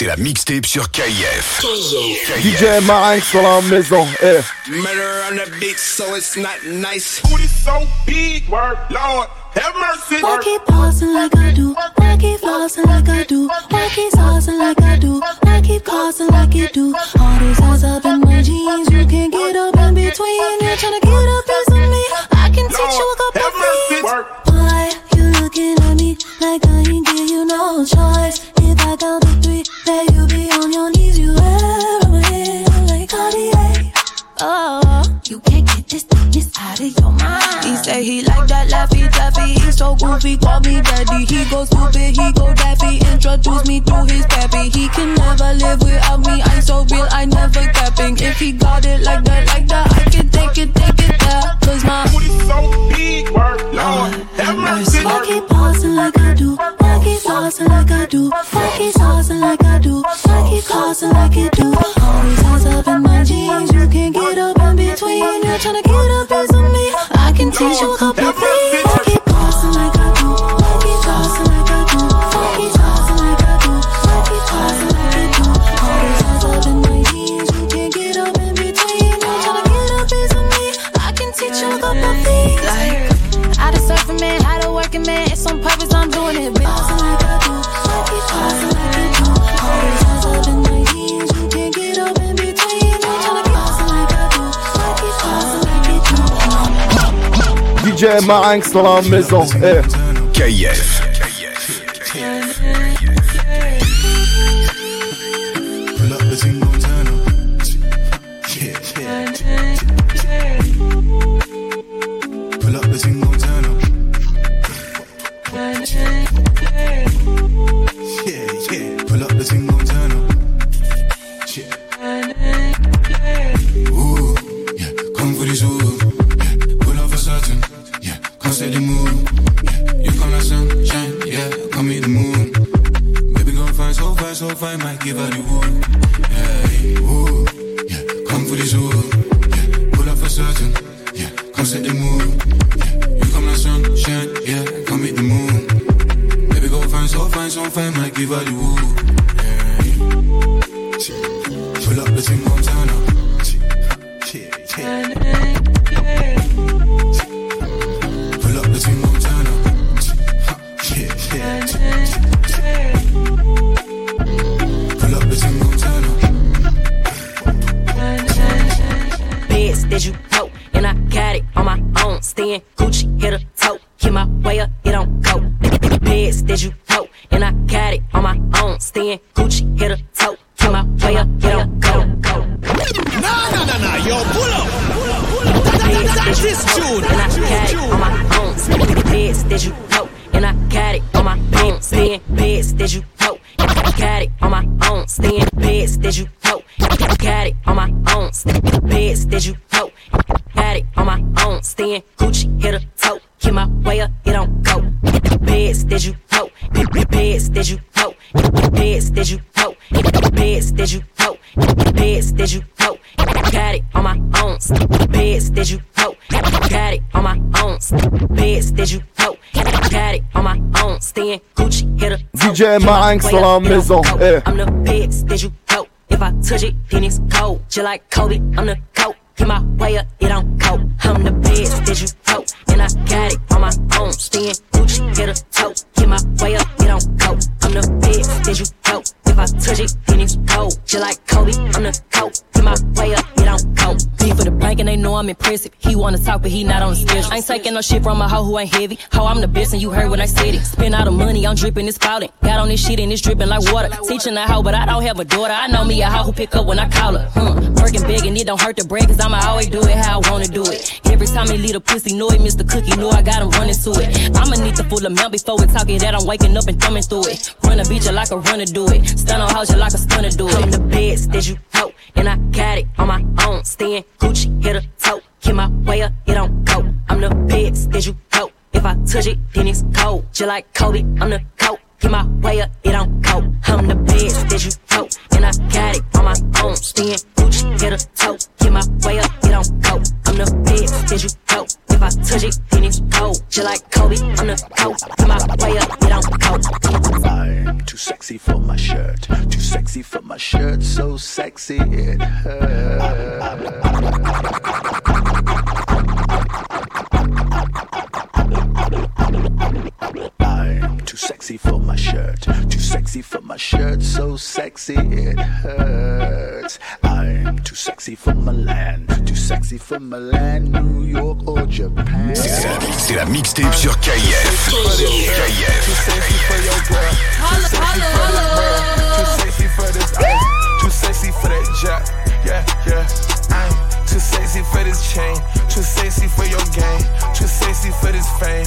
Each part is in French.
c'est la mixtape sur KIF. DJ Marinx sur la maison. Eh. Murder on the beat, so it's not nice. Booty so big, word, Lord. Have mercy. Why keep pausing like I do? Why keep flossing like I do? Why keep saucing like I do? Why keep causing like you do? All these eyes up in my jeans, you can't get up in between. You're trying to get a piece me. I can teach you a couple things. Why you looking at me like I ain't give you no choice? If I count three, you be on your knees. You ever my head like Cartier. Oh, He like that laffy taffy. He's so goofy, call me daddy. He go stupid, he go daffy. Introduce me to his pappy. He can never live without me. I'm so real, I never capping. If he got it like that, like that, I can take it, take it there. Cause my booty so big, word, Lord. Have mercy. Why keep pausing like I do? Why keep flossing like I do? Why keep saucing like I do? Why keep causing like you do? All these eyes up in my jeans, you can't get up in between. You're trying to get a piece of me. I can teach you a couple of things. Why keep like I do? Why keep like I do? Why keep like I do? Keep causing like you do? All these eyes up in my jeans, you can't get up in between. You're trying to get a piece of me. I can teach you a couple of things. like, I the surfing man, how the working man. It's on purpose, I'm doing it, DJ Marinx dans la maison. Eh. KIF. Pull la up, it don't maison, go. eh. I'm the beds did you tote. If I touch it, then it's cold. Just like Kobe, I'm the coat. Get my way up, it don't go. I'm the beds that you tote, and I got it on my own. Staying Gucci, hit a toe. Get my way up, it don't go. I'm the beds that you tote. If I touch it, then it's cold. Just like Kobe, I'm the coat. My way up, it don't go. For the bank and they know I'm impressive. He wanna talk, but he not on the schedule. I ain't taking no shit from a hoe who ain't heavy. How I'm the best and you heard when I said it. Spend all the money, I'm dripping, it's spouting. Got on this shit and it's dripping like water. Teaching a hoe, but I don't have a daughter. I know me a hoe who pick up when I call her. Hmm. Working big and it don't hurt the break, cause I'ma always do it how I wanna do it. Every time he leave a pussy, know missed the cookie, know I got him running to it. I'ma need the full amount before we talk it that I'm waking up and thumbing through it. Run a beat you like a runner do it. Stun on house you like a stunner do it. I'm the beds that you tote, and I got it on my own. Staying Gucci, hit a toe, keep my way up, it don't go. I'm the beds that you tote. If I touch it, then it's cold. Just like Kobe, I'm the coat. Keep my way up, it don't go. I'm the beds that you tote, and I got it on my own. Staying Gucci, hit a toe, keep my way up, it don't go. I'm the beds that you tote. Touch it, then it's cold. Just like Kobe, I'm the coach. I'm way up, get on coke. I'm too sexy for my shirt. Too sexy for my shirt. So sexy it hurts. Too sexy for my shirt. Too sexy for my shirt. So sexy it hurts. I'm too sexy for my land. Too sexy for my land. New York or Japan. C'est la, c'est la mixtape sur KF. KF. Too sexy for your girl. Too sexy for. Too sexy for this ice. Too sexy for that jack. Yeah, yeah. I'm too sexy for this chain. Too sexy for your game. Too sexy for this fame.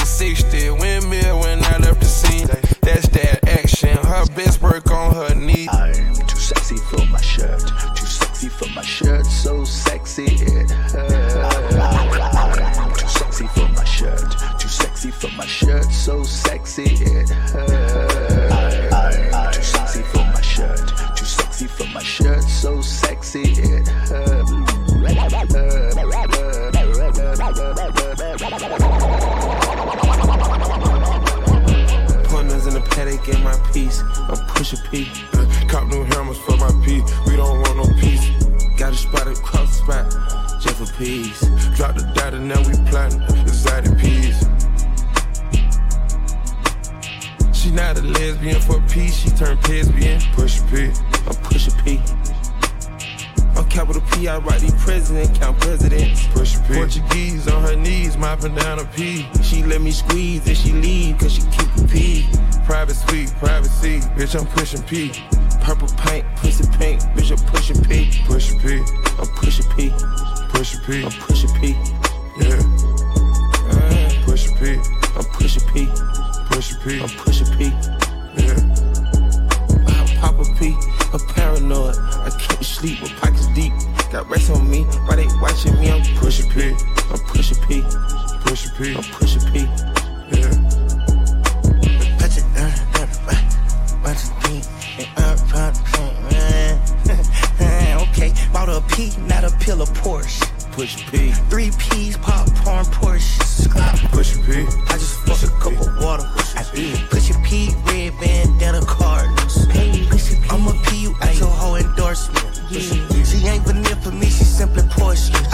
360 windmill when I left the scene. That's that action. Her best work on her knee. I'm too sexy for my shirt. Too sexy for my shirt. So sexy it And P. Yeah. She ain't vanilla for me, she's simply porcelain.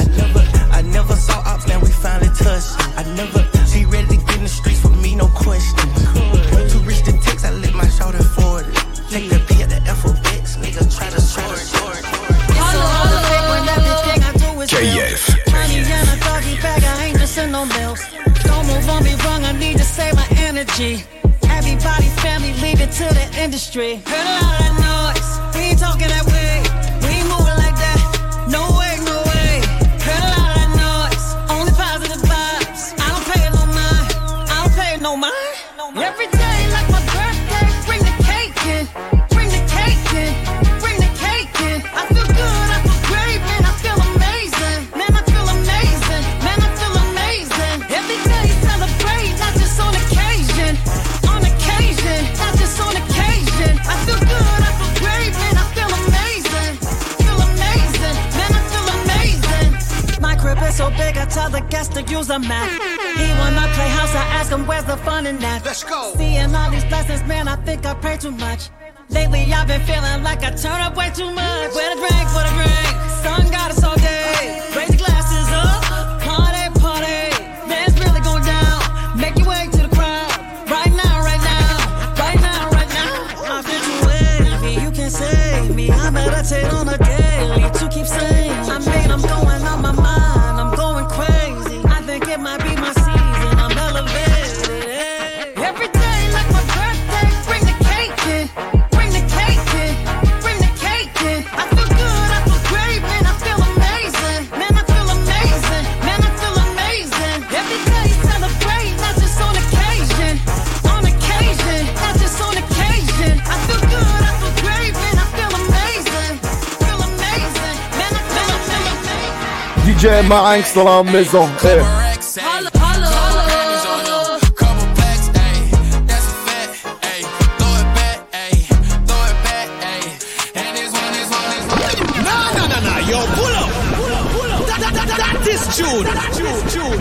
That, that is June. June, June.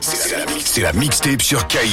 C'est la, c'est la mixtape sur. Baby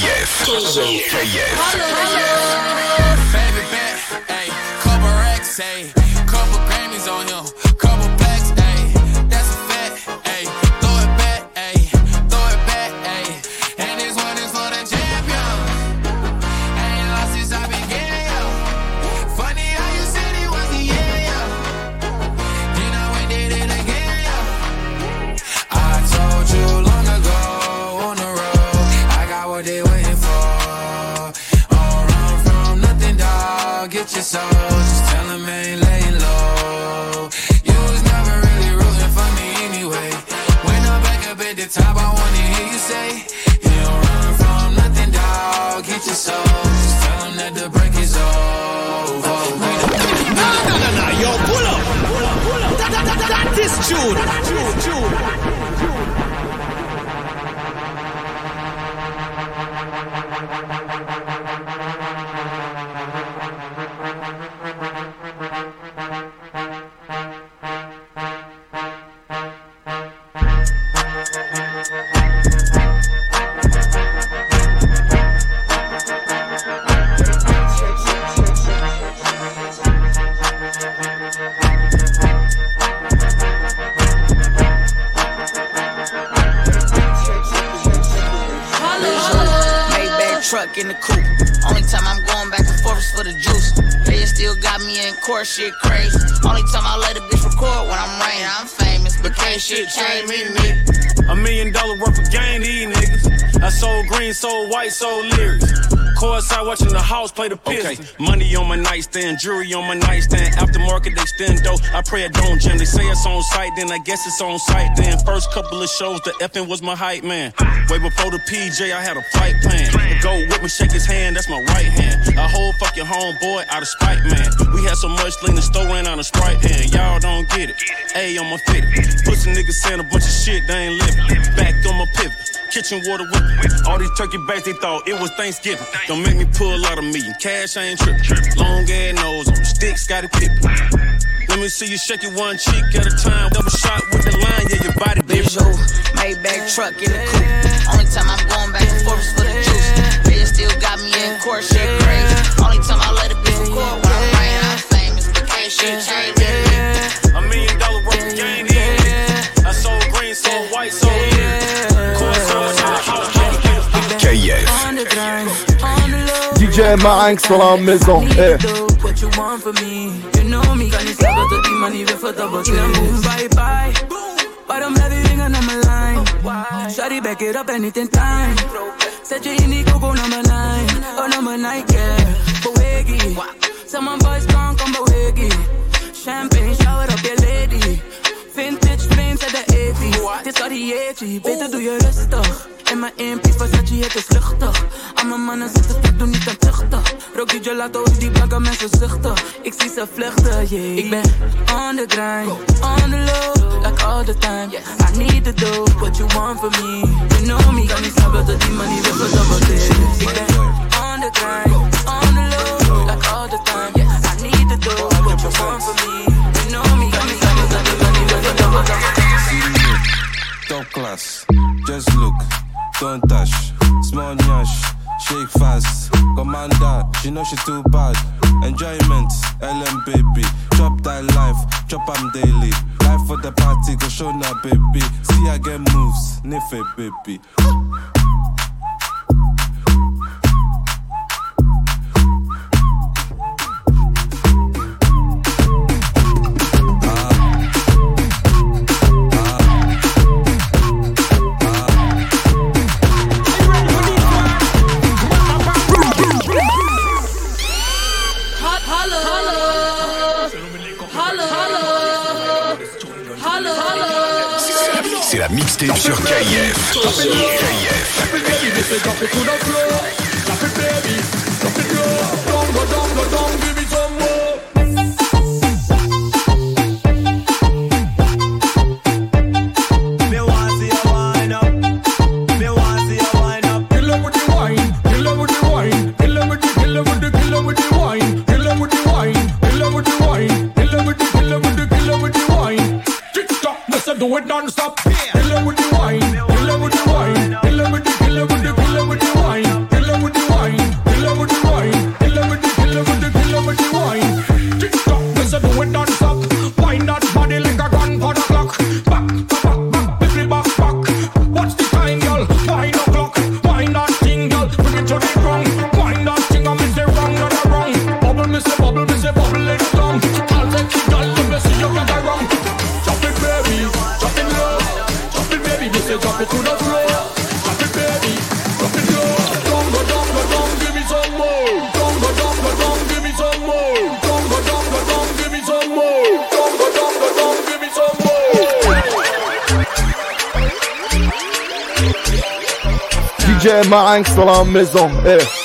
in the coupe. Only time I'm going back and forth is for the juice. They still got me in court, shit crazy. Only time I let a bitch record when I'm rain. I'm famous, but can't shit change me, nigga. A million dollar worth of game, these niggas. I sold green, sold white, sold lyrics. Courtside watching the house play the Pistons. Money on my nightstand, jewelry on my nightstand. Aftermarket, they stand dope. I pray it don't jam. They say it's on site, then I guess it's on site. Then first couple of shows, the effing was my hype man. Way before the PJ, I had a flight plan. The go with me, shake his hand, that's my right hand. A whole fuck your homeboy out of spite, man. We had so much lean, the store ran out of Sprite, and y'all don't get it. A on my fit. Pussy niggas saying a bunch of shit, they ain't living. Back on my pivot. Kitchen water whipping. All these turkey bags, they thought it was Thanksgiving. Don't make me pull out of me. Cash, I ain't tripping. Long ass nose on the sticks, got it pippin'. Let me see you shake it one cheek at a time. Double shot with the line, yeah, your body big. Visual, Maybach truck in the coupe. Only time I'm going back and forth is for the juice. They still got me in court, shit crazy. Only time I let a bitch record when I'm rain. I'm famous, but can't shit change DJ Marinx dans la maison. Eh. What you want from me? You know me, kan niet slapen tot die man niet weer voor double Bye bye. Waarom blijf je ringen naar mijn lijn? Shawty back it up anything time. Zet je in die koko naar mijn lijn. Oh, naar mijn Nike, yeah. Beweging. Someone boys strong, kom beweging. Champagne, shower op je lady. Vintage frames uit de 80s. Het is Arietje, beter doe je rustig. En mijn MP Versace, het is luchtig. Al mijn mannen zitten te doen niet aan tuchten. Rook gelato in die blanke mensen zuchten. Ik zie ze vluchten, yeah. Ik ben on the grind, on the low Like all the time, I need the dough What you want from me, you know me Kan niet slapen tot die money weer verdobbeld is Ik ben on the grind, on the low Like all the time, I need the dough What you want you know me Kan Top class, just look don't. Small nyash, shake fast. Commander, she know she too bad. Enjoyment, LM baby. Chop that life, chop am daily. Life for the party, go show na baby. See I get moves, nife baby. mixtape sur KIF. KIF. ma rien que la maison. Eh.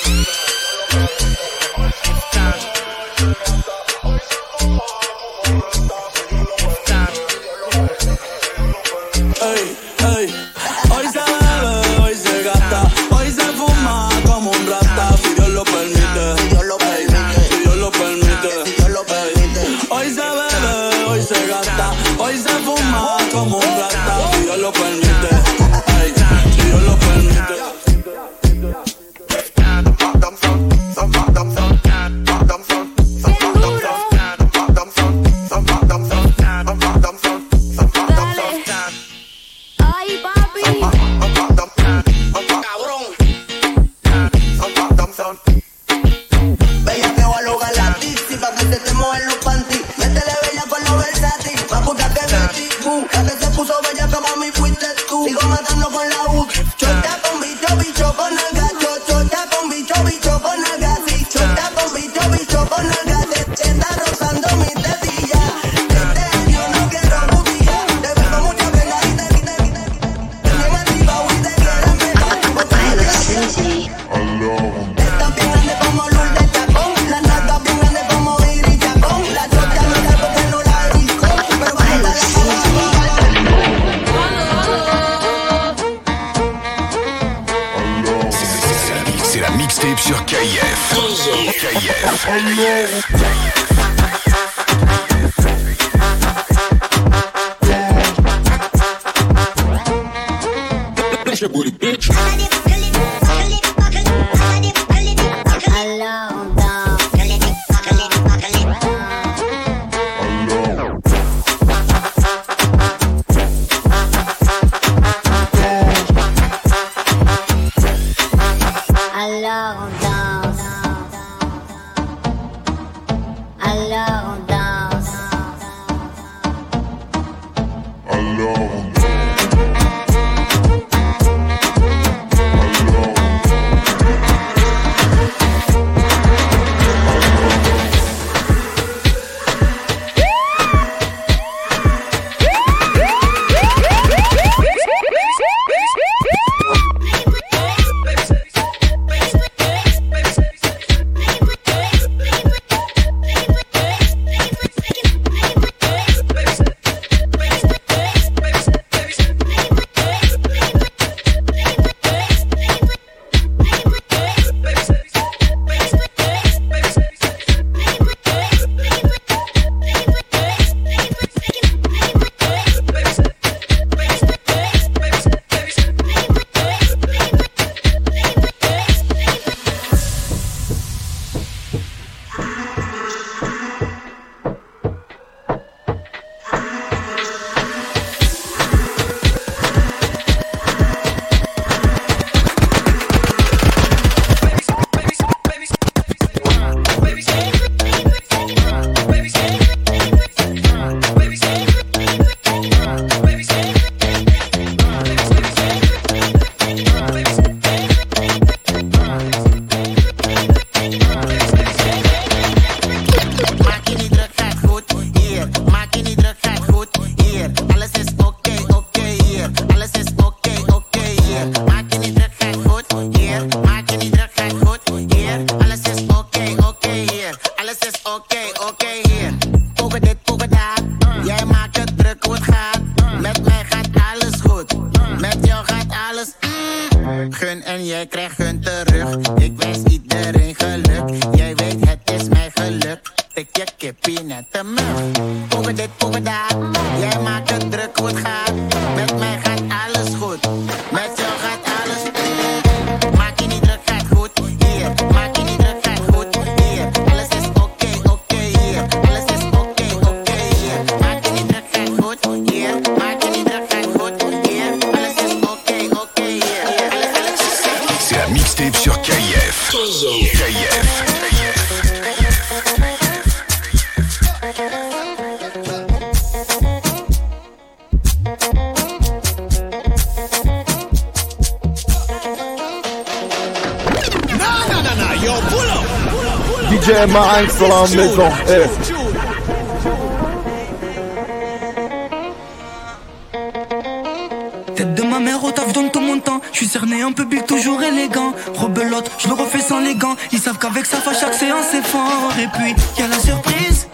Tête de ma mère au taf donne tout mon temps. Je suis cerné un public toujours élégant. Rebelote, je le refais sans les gants. Ils savent qu'avec ça, à chaque séance c'est fort. Et puis, y a la surprise.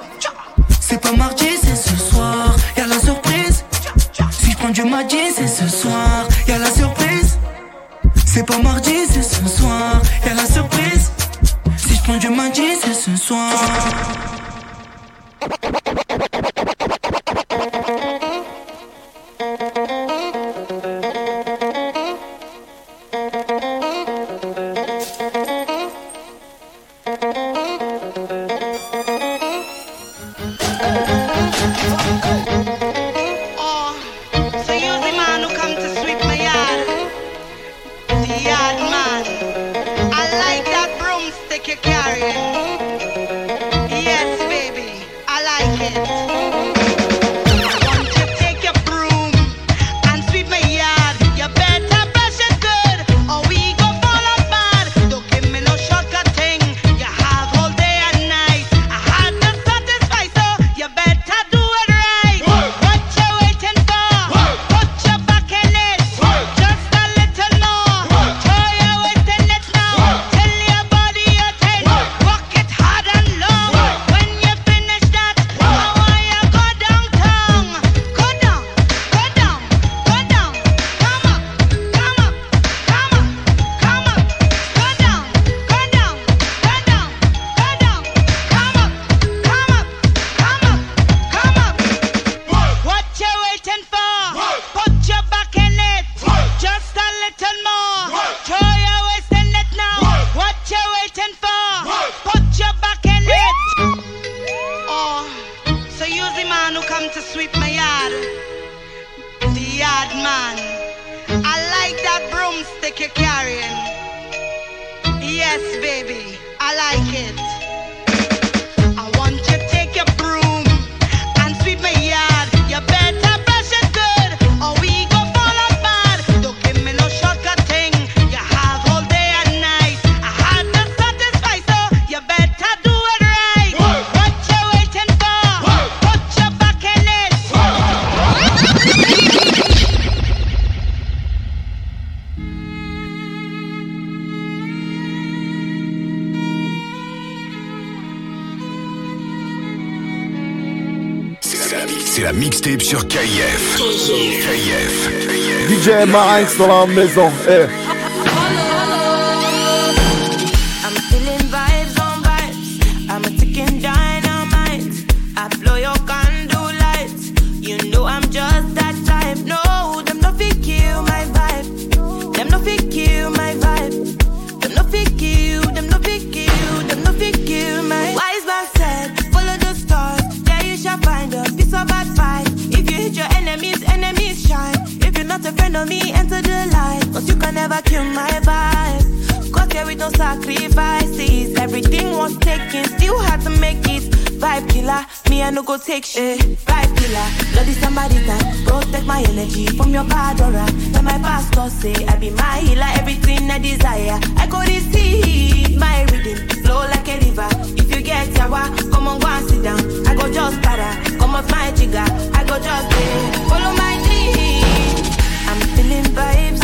C'est pas mardi, c'est ce soir. Y a la surprise. Si je prends du mardi, c'est ce soir. Y a la surprise. C'est pas mardi, c'est ce soir. Y a la surprise. Onde mantinha sensual. come to sweep my yard. The yard man. I like that broomstick you're carrying. Yes, baby, I like it. mixtape sur KF. KIF. KIF. DJ Marinx dans la maison. Eh. taking. Still hard to make it. Vibe killer, me I no go take shit. Vibe killer, bloody somebody that protect my energy from your bad aura. Then my pastor say I be my healer, everything I desire. I go receive my rhythm flow like a river. If you get yawa, come on go and sit down. I go just para, come on my jigger. I go just eh, follow my dream. I'm feeling vibes.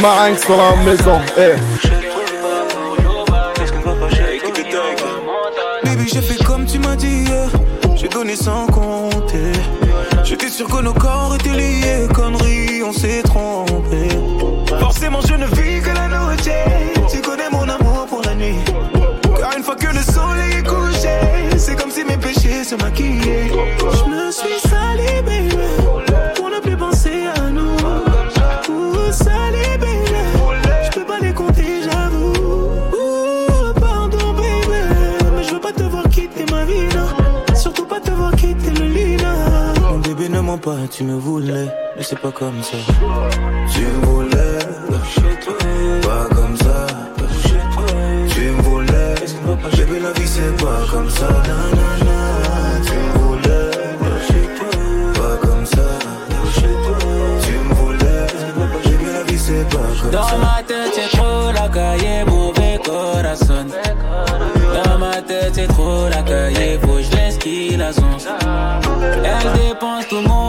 ma hanks sur la maison. Hey. Baby, j'ai fait comme tu m'as dit. Eh. J'ai donné sans compter. J'étais sûr que nos corps étaient tu me voulais, mais c'est pas comme ça. Tu me voulais, pas comme ça. Tu me voulais, bébé, la vie c'est pas comme ça. Tu me voulais, pas comme ça. Tu me voulais, bébé, la vie c'est pas comme ça. Dans ma tête, c'est trop la cahier, mauvais corazon. Dans ma tête, c'est trop la cahier, faut que je laisse qu'il a son. Elle dépense tout le.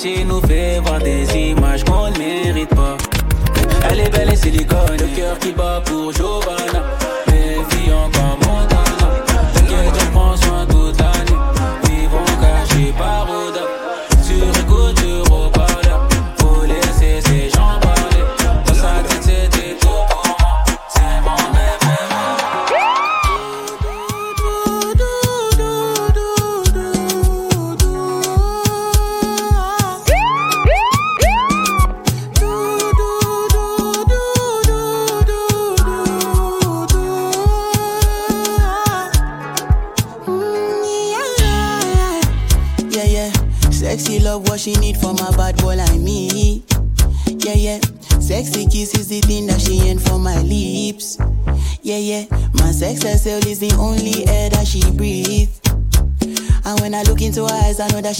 sortie nous fait voir des images qu'on ne mérite pas. Elle est belle et silicone, le cœur qui bat pour Jovan.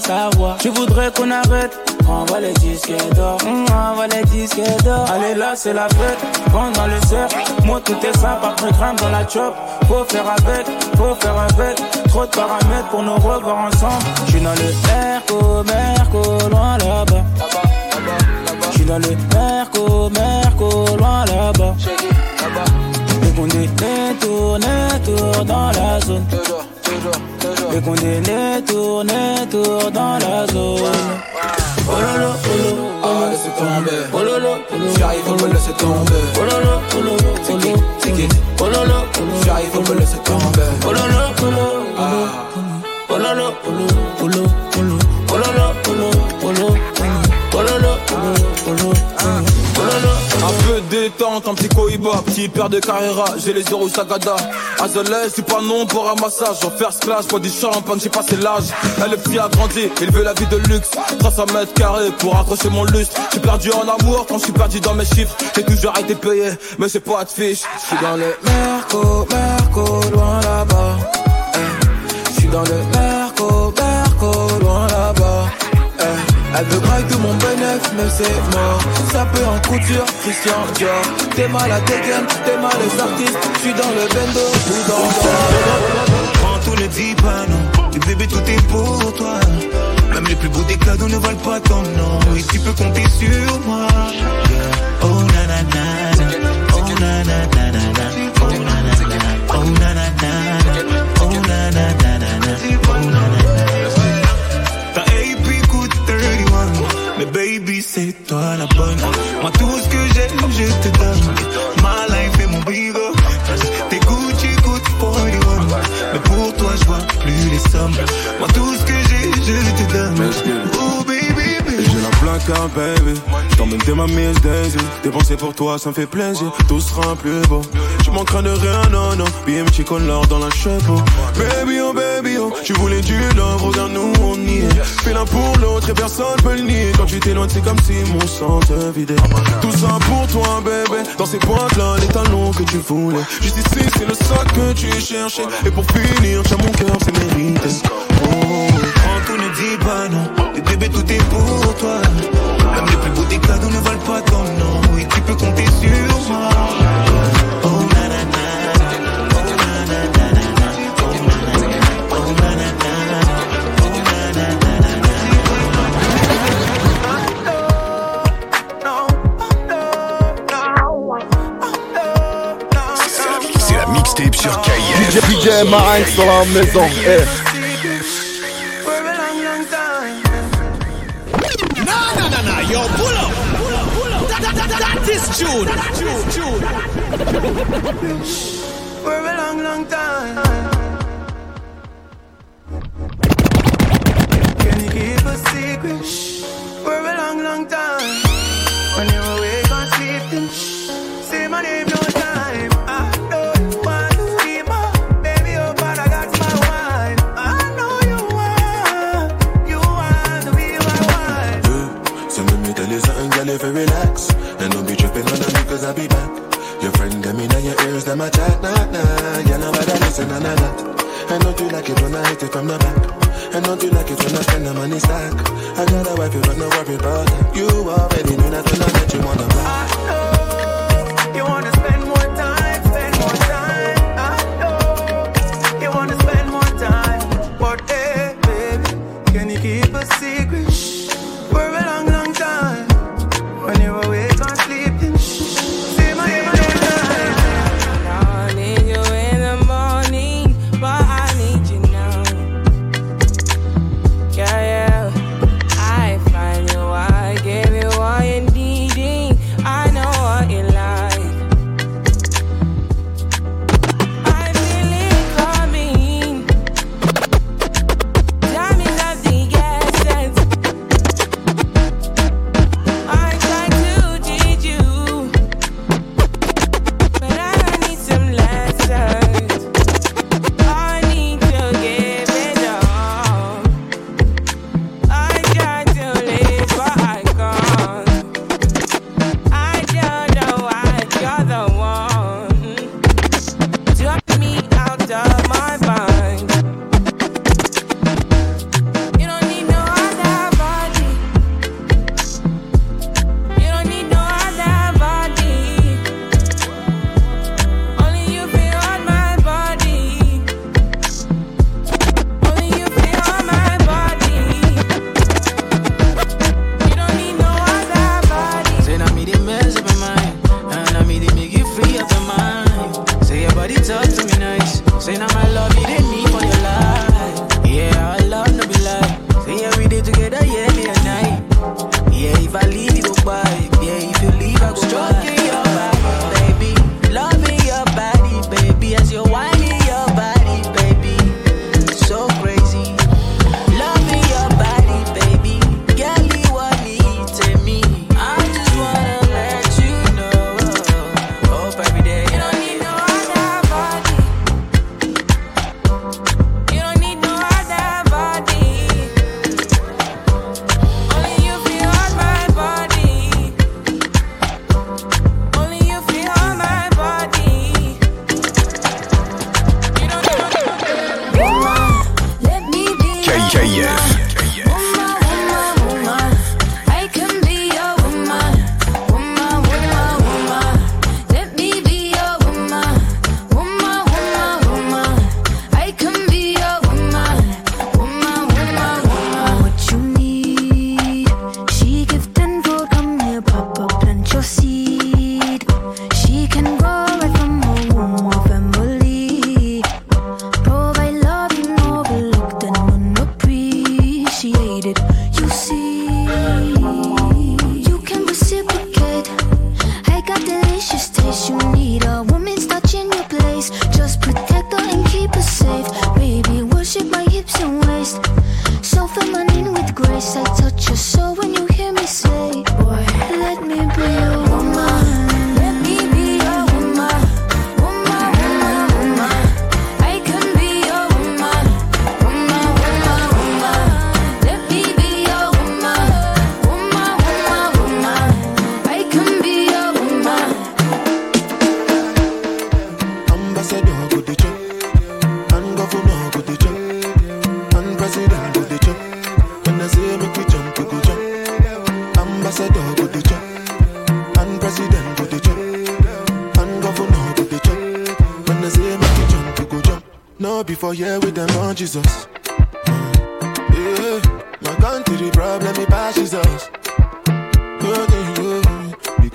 pas savoir. Je voudrais qu'on arrête? Envoie les disques d'or, mm, envoie les disques d'or. Allez là, c'est la fête, vends dans le cerf. Moi, tout est simple, après grimpe dans la chop. Faut faire avec, faut faire avec. Trop de paramètres pour nous revoir ensemble. J'suis dans le Merco, Merco, loin là-bas. J'suis dans le Merco, Merco, loin là-bas. Dès qu'on est tourné, tour dans la zone. Et qu'on est les tours, dans la zone. Oh lolo, oh lolo, Ah, laissez tomber. oh lolo. J'arrive, faut me laisser tomber. Oh lolo, oh lolo, lolo. Take it. Oh lolo, lolo. J'arrive, faut me laisser tomber. Oh lolo, oh lolo, oh lolo. Oh lolo, oh lolo, oh lolo, oh lolo. Oh lolo, détente, un petit cohiba, petit père de Carrera, j'ai les zéros Sagada. Azelais, c'est pas non pour un massage, en first class, pas du champagne, j'ai passé l'âge. Elle, le petit a grandi, il veut la vie de luxe. 300 mètres carrés pour accrocher mon lustre. J'suis perdu en amour quand j'suis perdu dans mes chiffres. J'ai toujours été payé, mais c'est pas de fiche. J'suis dans le Merco, Merco, loin là-bas. Eh. J'suis dans le Merco, Elle veut grailler tout mon bénéfice, mais c'est mort. Ça peut en couture, Christian Dior. T'es mal à games, t'es mal les artistes. J'suis dans le bendo, j'suis dans le Prends tous les dix panneaux. Et bébé, tout est pour toi. Même les plus beaux des cadeaux ne valent pas ton nom. Et tu peux compter sur moi. Baby, c'est toi la bonne. Moi, tout ce que j'ai, je te donne. Ma life et mon bigo. Tes Gucci coûtent 41. Mais pour toi, je vois plus les sommes. Moi, tout ce que j'ai, je te donne. Oh, baby, baby. J'ai la plaque, baby. J't'emmène t'es ma Miss Daisy. Dépenser pour toi, ça me fait plaisir. Tout sera plus beau. Tu manqueras de rien, non, non. BM con l'or dans la chapeau. Baby, oh, baby, oh. Tu voulais du love, regarde nous, on y est. Fais l'un pour l'autre et personne peut le nier. Quand tu t'éloignes, c'est comme si mon sang te vidait. Tout ça pour toi, bébé. Dans ces boîtes là, les talons que tu voulais. Juste ici, c'est le sac que tu cherchais. Et pour finir, tiens mon cœur, c'est mérité. Oh. Prends tous les dix panneaux. Et bébé, tout est pour toi. Même les plus beaux des cadeaux ne valent pas ton nom. Et tu peux compter sur moi. DJ, DJ Marinx dans la maison. Eh. Nah, nah, nah, nah, yo, pull up. Pull up, pull up. That, that, that, that is June. June, June. For a long, long time. Can you keep a secret? Me I'll be back. Your friend them in your ears, them a chat, nah, nah. Girl, nobody listen, none of that And don't you like it when I hit it from the back. And don't you like it when I spend the money stack. I got a wife, you got no worry about that You already knew that when I met you on the back You wanna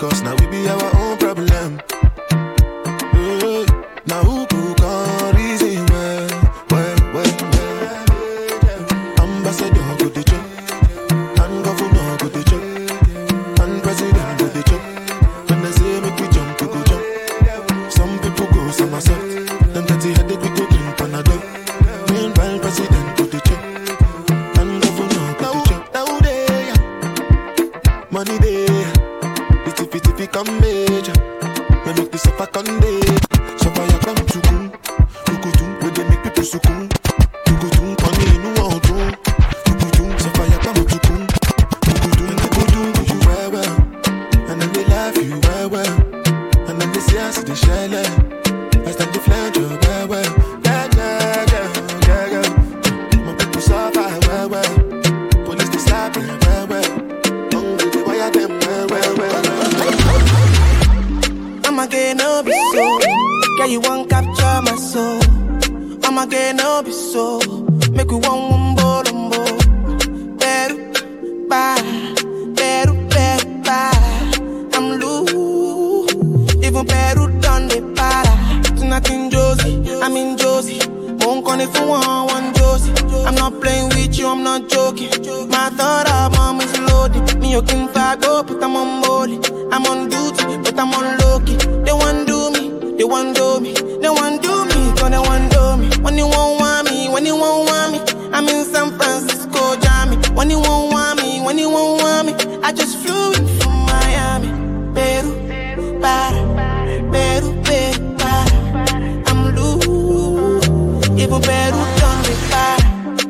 Cause now we be our own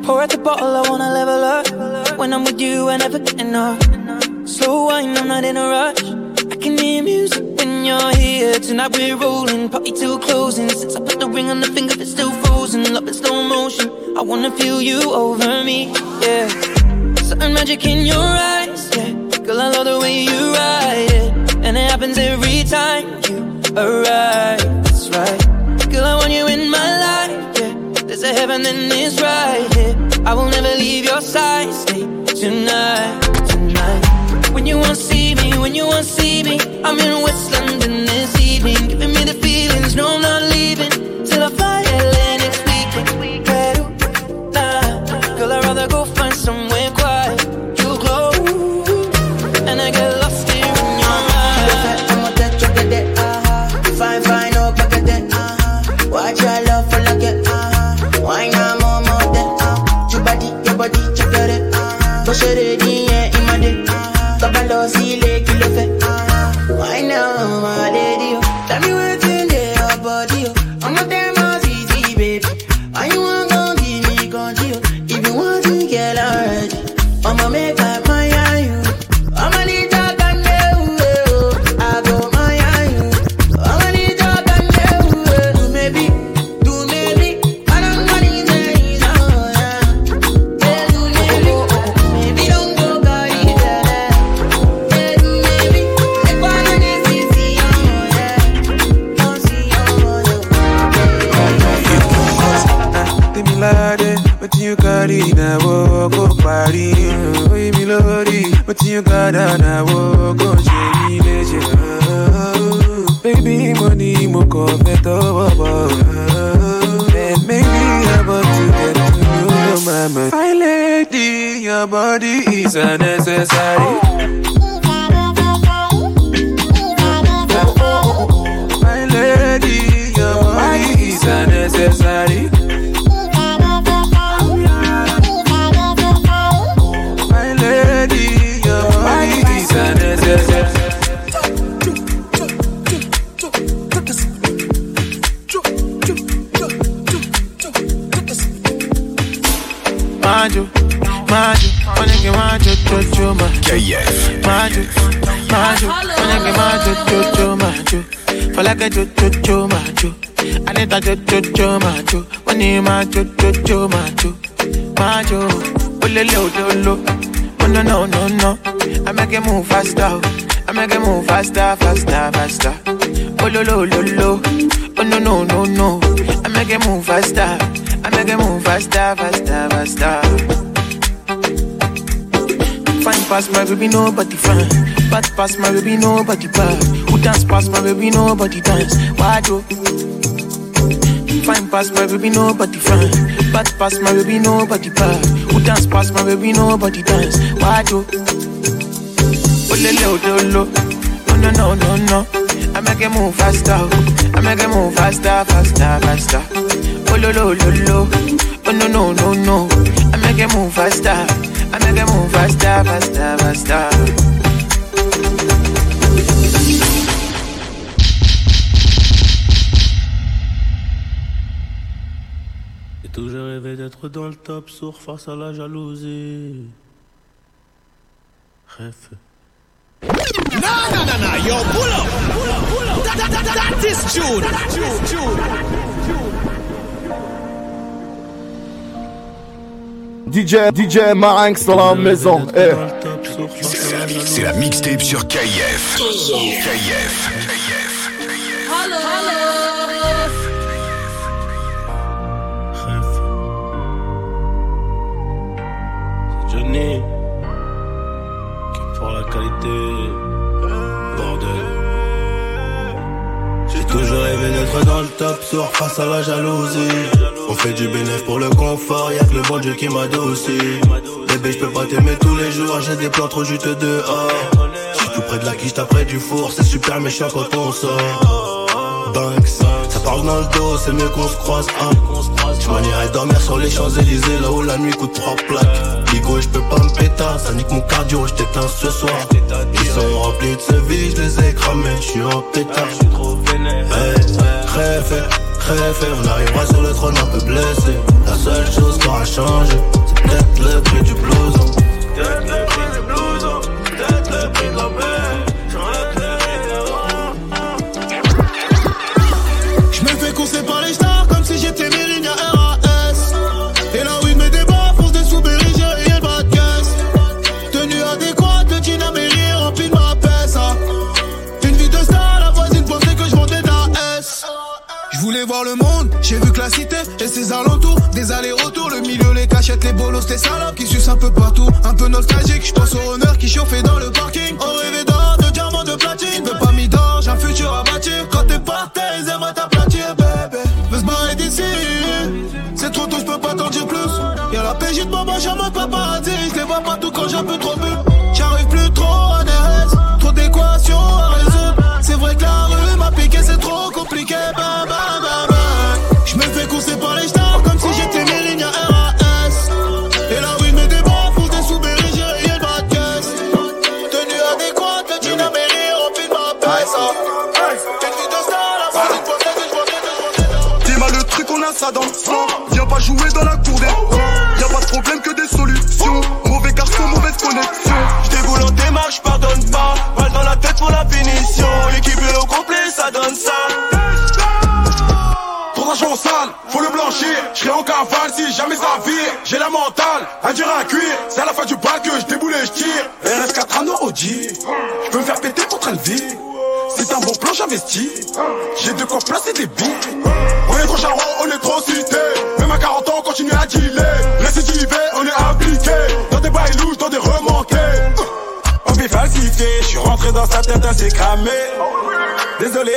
Pour out the bottle, I wanna level up. When I'm with you, I never get enough. Slow wine, I'm not in a rush. I can hear music when you're here. Tonight we're rolling, party till closing. Since I put the ring on the finger, it's still frozen. Love in slow motion. I wanna feel you over me, yeah. something magic in your eyes, yeah. Girl, I love the way you ride it, and it happens every time you arrive. That's right. Girl, I want you in my life there's a heaven and it's right here. I will never leave your side. Stay tonight, tonight. When you won't see me, when you won't see me, I'm in West London this evening, giving me the feelings. No, I'm not leaving till I fly. Toshere ni ye eh, imade. Tabalo sile mama. My lady, your body is unnecessary. KF. Majo, Majo, onye majo, jojo, majo. For like a jojo, jojo, majo. Anita, jojo, jojo, majo. Onye majo, jojo, majo. Majo, olele, ololo. Oh no, no, no, no. I make it move faster. I make it move faster, faster, faster. Oh lo lo lo lo. Oh no, no, no, no. I make it move faster. I make it move faster, faster, faster. Fine past my baby, nobody fine. Bad past my baby, nobody bad. Who dance past my baby, nobody dance. Why oh. do? Fine past my baby, nobody fine. Bad past my baby, nobody bad. Who dance past my baby, nobody dance. Why oh. do? Olele odolo. Oh no no no no. I make it move faster. oh. I make it move faster, faster, faster. Oh lo lo lo lo. Oh no no no no. I make it move faster. Make it move faster, faster, faster. J'ai toujours rêvé d'être dans le top sur face à la jalousie. Rêve. No, no, no, no, yo, pull up, pull up, pull up. That, that, that, that, that is June. June, June. DJ, DJ Marinx dans la maison. Eh. C'est la, c'est la mixtape sur KF. KF. Hello, hello. C'est Johnny qui pour la qualité. Bordel. J'ai toujours rêvé d'être dans le top sur face à la jalousie. On fait du bénéfice pour le confort, y'a que le bon Dieu qui m'a aussi. Bébé, je peux pas t'aimer tous les jours, j'ai des plans trop juteux dehors. J'suis tout près de la quiche, près du four, c'est super méchant quand on sort. Banks, ça parle dans le dos, c'est mieux qu'on se croise. Hein. Tu m'en irais dormir sur les Champs-Élysées, là où la nuit coûte trois plaques. Ligo, je peux pas me péter, ça nique mon cardio, je t'éteins ce soir. Ils sont remplis de ce vie, je les ai cramés, je suis en pétard. Hey, crève, on arrivera sur le trône un peu blessé. La seule chose qui aura changé, c'est. Peut-être le prix du blouson, voir le monde, j'ai vu que la cité et ses alentours, des allers-retours, le milieu, les cachettes, les bolos, les salopes qui sucent un peu partout. Un peu nostalgique, je pense au honneur qui chauffait dans le parking.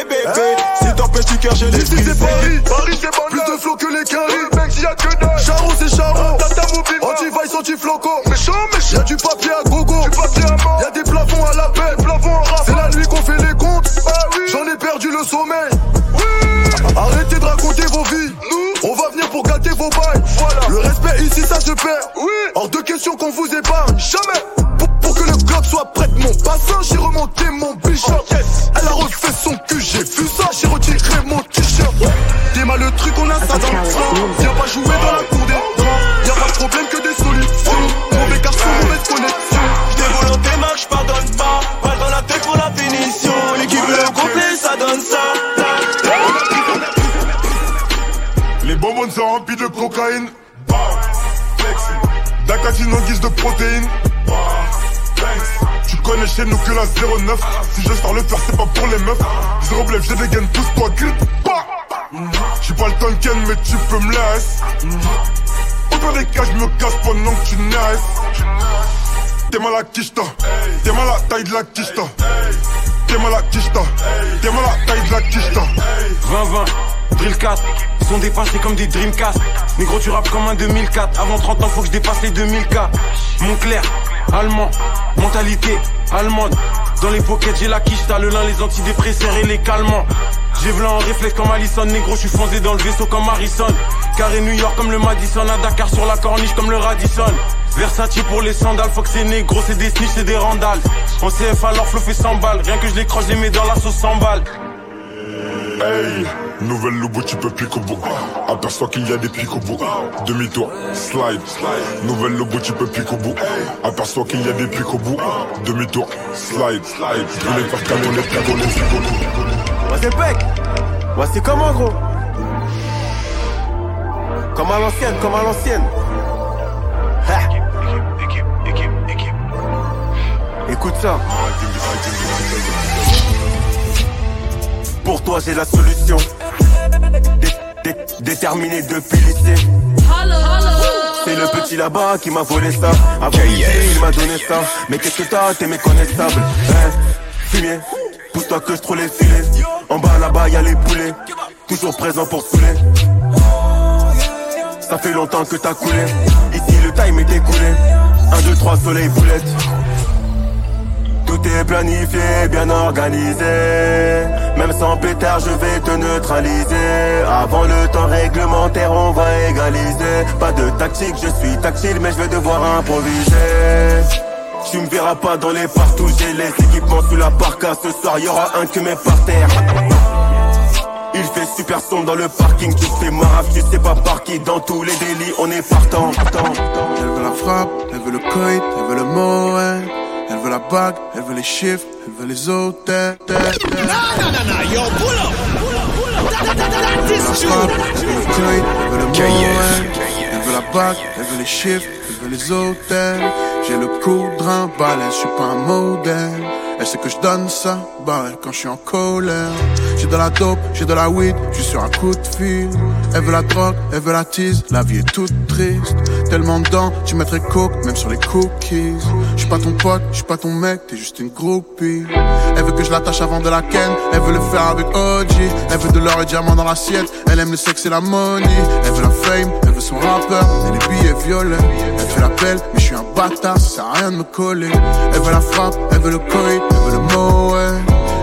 Bébé, si t'empêches du cœur, je l'ai Ici c'est Paris, Paris c'est bon. Plus de flow que les caries. Mec, y a que dalle. Charo c'est Charo. Tata mobile. Anti-vice, anti-floco. Méchant, méchant. Y'a du papier à gogo. Du papier à mort. Y'a des plafonds à la paix. Plafonds en rap. C'est la nuit qu'on fait les comptes. Ah oui. J'en ai perdu le sommeil. Oui. Arrêtez de raconter vos vies. Nous, on va venir pour gâter vos bails. Voilà. Le respect ici, ça se perd. Oui. Hors de question qu'on vous épargne. Jamais. Cocaïne. En guise de protéines. Tu connais chez nous que la 09. Si je sors le faire, c'est pas pour les meufs. Zéro blef, j'ai des gaines, pousse-toi, grip. J'suis pas le Tonken, mais tu peux me laisser. Au pire des cas, je me casse pendant que tu naisses. T'es mal à quicheta. T'es mal à taille de la quicheta. T'es mal à quicheta. T'es mal à taille de la quicheta. 20-20, drill 4, ils sont dépassés comme des Dreamcast. Négro, tu rappes comme un 2004. Avant 30 ans, faut que je dépasse les 2000K. Montclair, allemand, mentalité allemande. Dans les pockets, j'ai la quiche, t'as le lin, les antidépresseurs et les calmants. J'ai blanc en réflexe comme Allison, négro, je suis foncé dans le vaisseau comme Harrison. Carré New York comme le Madison, à Dakar sur la corniche comme le Radisson. Versace pour les sandales, faut que c'est négro, c'est des snitch, c'est des randales. En CF alors flow fait 100 balles, rien que je les croche, les mets dans la sauce 100 balles. Hey, nouvelle lobo, tu peux pique au bout. Aperçois qu'il y a des pics au bout. Demi-tour, slide. Nouvelle lobo, tu peux pique au bout. Aperçois qu'il y a des pics au bout. Demi-tour, slide. Je voulais faire cagoler, cagoler. Ouais, c'est bec. Ouais, c'est comment, gros? Comme à l'ancienne, comme à l'ancienne. Ha. Écoute ça. Pour toi, j'ai la solution. Dé- dé- déterminé depuis lycée. C'est le petit là-bas qui m'a volé ça. Avant lycée, il m'a donné ça. Mais qu'est-ce que t'as, t'es méconnaissable. Hein Fumier, pousse-toi que je trouve les filets. En bas là-bas, y a les poulets. Toujours présent pour saouler. Ça fait longtemps que t'as coulé. Ici, le time est écoulé. 1, 2, 3, soleil, boulette. Tout est planifié, bien organisé. Même sans pétard, je vais te neutraliser. Avant le temps réglementaire, on va égaliser. Pas de tactique, je suis tactile, mais je vais devoir improviser. Tu me verras pas dans les partout, j'ai les équipements sous la parka. Ce soir, y aura un que met par terre. Il fait super sombre dans le parking, tu fais marave, tu sais pas par qui. Dans tous les délits, on est partant. Elle veut la frappe, elle veut le coït, elle veut le mot, veut la bague, elle veut les chiffres, elle veut les hôtels. Nah, nah, nah, nah, yo, pull up, pull up, pull up. That, that, that, that, that, Elle veut elle le coït, elle veut elle, elle la bague, elle veut les chiffres, elle veut les hôtels. J'ai le coudrin balèze, je suis pas un modèle. Elle sait que je donne ça, bah quand je suis en colère. J'ai de la dope, j'ai de la weed, je suis sur un coup de fil. Elle veut la drogue, elle veut la tease, la vie est toute triste. Tellement dedans, tu mettrais coke, même sur les cookies. Je suis pas ton pote, je suis pas ton mec, t'es juste une groupie. Elle veut que je l'attache avant de la ken, elle veut le faire avec OG. Elle veut de l'or et diamant dans l'assiette, elle aime le sexe et la money. Elle veut la fame, veut son rappeur, et les billets violets. Elle fait la belle, mais je suis un bâtard, ça sert à rien de me coller. Elle veut la frappe, elle veut le coït, elle veut le mot.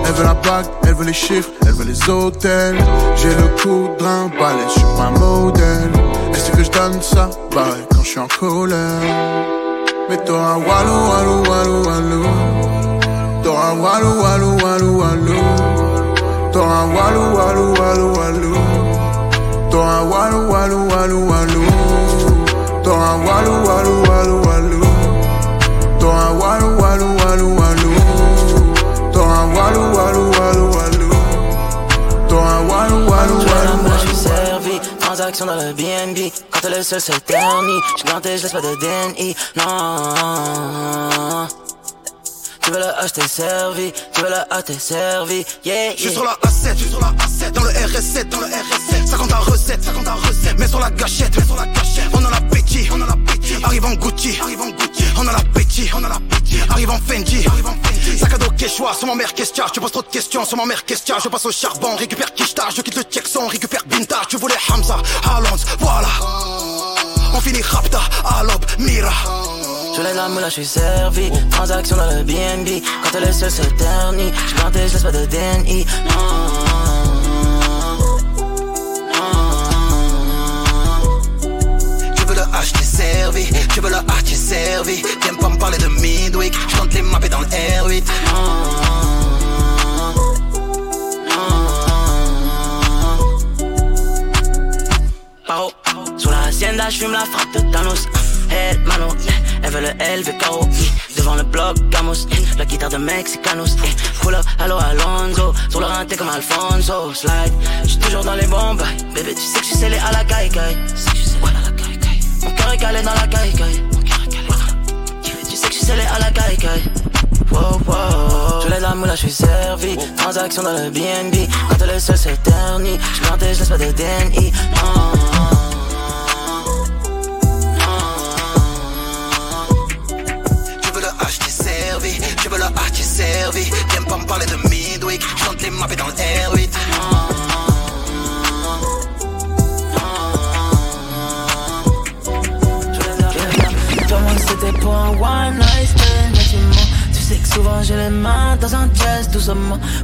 Elle veut la bague, elle veut les chiffres, elle veut les hôtels. J'ai le coudrin balèze, je suis pas modèle. Sait que je donne ça, bah quand je suis en colère. Mais t'auras walou, walou, walou, walou. T'auras walou, walou, walou, walou. T'auras walou, walou, walou, walou. T'auras walou, walou, walou, walou. T'auras un walou, walou, walou, walou. T'auras un walou, walou, walou, walou. T'auras un walou, walou, walou, walou. T'auras un walou, walou, walou, Moi je walou. suis servi, transaction dans le BNB Quand t'es le seul c'est ternit, je ganté, je laisse pas de DNI Non tu veux la acheter servi, tu veux la acheter servi, yeah, Je suis sur la A7, je suis sur la A7, dans le RS7, dans le RS7. 50 à recette, 50 à recette. Mets sur la gâchette, mets sur la gâchette. On a l'appétit, on a l'appétit. Arrive en Gucci, arrive en Gucci. On a l'appétit, on a l'appétit. Arrive en Fendi, arrive en Fendi. Sac à dos Quechua, sur ma mère Kestia. Tu poses trop de questions sur ma mère Kestia. Je passe au charbon, récupère Kishta. Je quitte le Texan, récupère Binta. Tu voulais Hamza, Alonso, voilà. On finit Rapta, Alop, Mira. Je lève la moula, je suis servi. Transaction dans le BNB. Quand elle est seule, se ternit. Je planté, je laisse pas de DNI. Tu veux le acheter servi, tu veux le acheter servi. T'aimes pas me parler de Midweek, je tente les mapper dans le R8. Paro, sous la hacienda, je fume la frappe de Thanos. Elle veut le. Devant le bloc, Gamos, la guitare de Mexicanos. Pull up, allo Alonso, sur le rinté comme Alfonso. Slide, j'suis toujours dans les bombes. Bébé, tu sais que j'suis scellé à la caille caille. Mon cœur est calé dans la caille caille. Tu sais que j'suis scellé à la caille. Wow, wow. Je lève la moula, j'suis servi. Transaction dans le BNB. Quand est seule, c'est terni. J'planté, j'laisse pas de DNI. Tu servi. T'aimes pas me parler de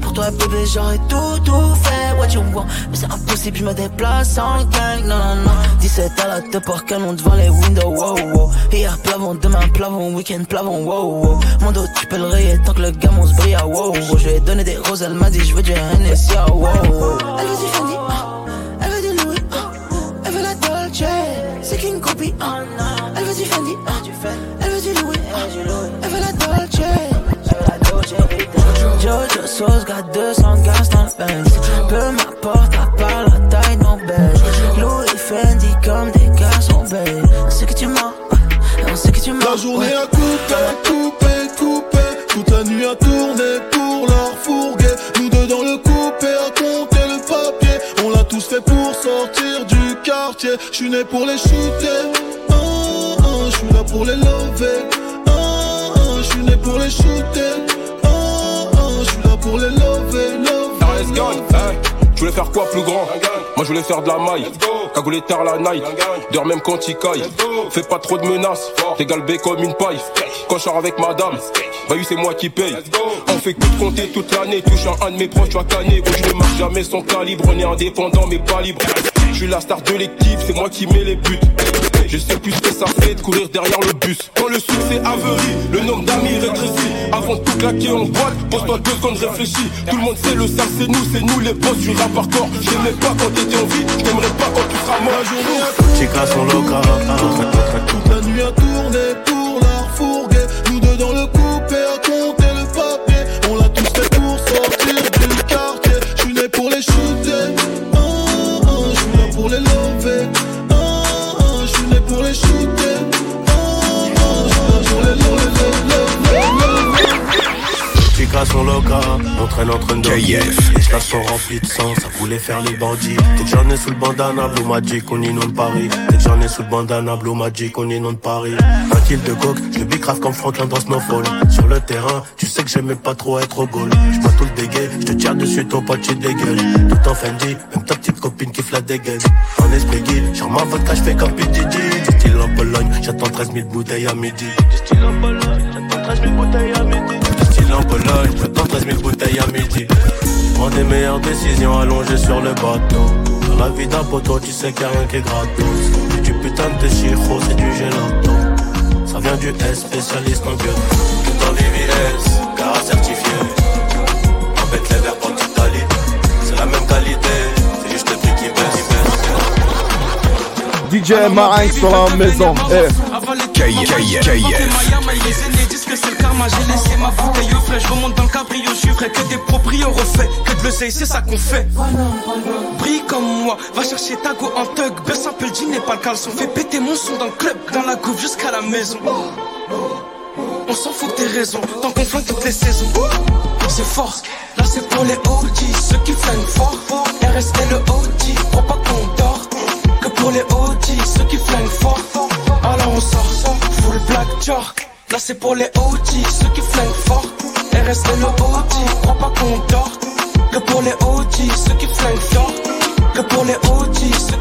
Pour toi, bébé, j'aurais tout, tout fait. What you want? Mais c'est impossible, je me déplace en gang. Non, non, non. 17 à la tête par canon devant les windows. Wow, wow. Hier, plavon, demain, plavon, week-end, plavon. Wow, wow. Mon dos, tu peux le tant que le gamin se brille. Wow, wow. Je lui ai donné des roses, elle m'a dit, je veux du ah, Wow, wow. Elle veut du Fendi, ah. elle veut du Louis, ah. elle veut la Dolce. C'est qu'une copie, ah. Elle veut du Fendi, Jojo Sauce got 200 gaz dans le Benz. Peu m'importe à part la taille de mon belge Louis Fendi comme des garçons belges On sait que tu mens, on sait que tu mens La journée a coupé, coupé, coupé. Toute la nuit a tourné pour leur fourguer. Nous deux dans le coupé à compter le papier. On l'a tous fait pour sortir du quartier. Je suis né pour les shooter. Ah, ah, Je suis là pour les lover ah, ah, Je suis né pour les shooter pour les lover, lover, Gang, hein. Je voulais faire quoi plus grand? Moi je voulais faire de la maille. Cagoulé tard la night. Dors même quand il caille. Fais pas trop de menaces. T'es galbé comme une paille. Quand je sors avec madame. Bah oui c'est moi qui paye. On fait que de compter toute l'année. Touchant un de mes proches tu vas canner je ne marque jamais son calibre. On est indépendant mais pas libre. Je suis la star de l'équipe C'est moi qui mets les buts je sais plus ce que ça fait de courir derrière le bus. Quand le succès averie, le nombre d'amis rétrécit. Avant tout claquer en boîte, pose-toi deux secondes, réfléchis. Tout le monde sait le sale, c'est nous, c'est nous les boss du rap hardcore. Je t'aimais pas quand t'étais en vie, je t'aimerais pas quand tu seras mort. Chicas sont locales sang, ça voulait faire les bandits. Dès que j'en ai sous le bandana, Blue Magic, on inonde Paris. Dès que j'en ai sous le bandana, Blue Magic, on inonde Paris. Un kill de coke, je le bicrave comme Franklin dans Snowfall. Sur le terrain, tu sais que j'aimais pas trop être au goal. J'pas tout le dégueu, je te tire dessus, ton pote tu dégueules Tout en Fendi, même ta petite copine qui la dégaine En esprit guide, genre ma vodka, je fais comme PDD Du style en Pologne, j'attends 13 000 bouteilles à midi. Du style en Pologne, j'attends 13 000 bouteilles à midi. Du style en Pologne, j'attends 13 000 bouteilles à midi Prends des meilleures décisions allongées sur le bateau Dans la vie d'un poteau, tu sais qu'il y a rien qui est gratos C'est du putain de chiro, c'est du gelato Ça vient du S, spécialiste en gueule Tout en VVS, car certifié Embête les verres pour Italie C'est la même qualité, c'est juste le prix qui baisse DJ Marinx sur la maison. Eh. KF. C'est le karma, j'ai laissé ma bouteille au frais. Je remonte dans le cabrio, je suis que des proprios refaits. Que de l'oseille, c'est ça qu'on fait. Brille comme moi, va chercher ta go en thug. Baisse un peu le jean et pas le caleçon. Fais péter mon son dans le club, dans la coupe jusqu'à la maison. On s'en fout des raisons, tant qu'on flingue toutes les saisons. C'est force, là c'est pour les OG, ceux qui flinguent fort. RS et le OG, crois pas qu'on dort. Que pour les OG, ceux qui flinguent fort. Alors on sort, full black jar. Là c'est pour les OG, ceux qui flinguent fort. RS et le OG, crois pas qu'on dort. Que pour les OG, ceux qui flinguent fort. Que pour les OG, ceux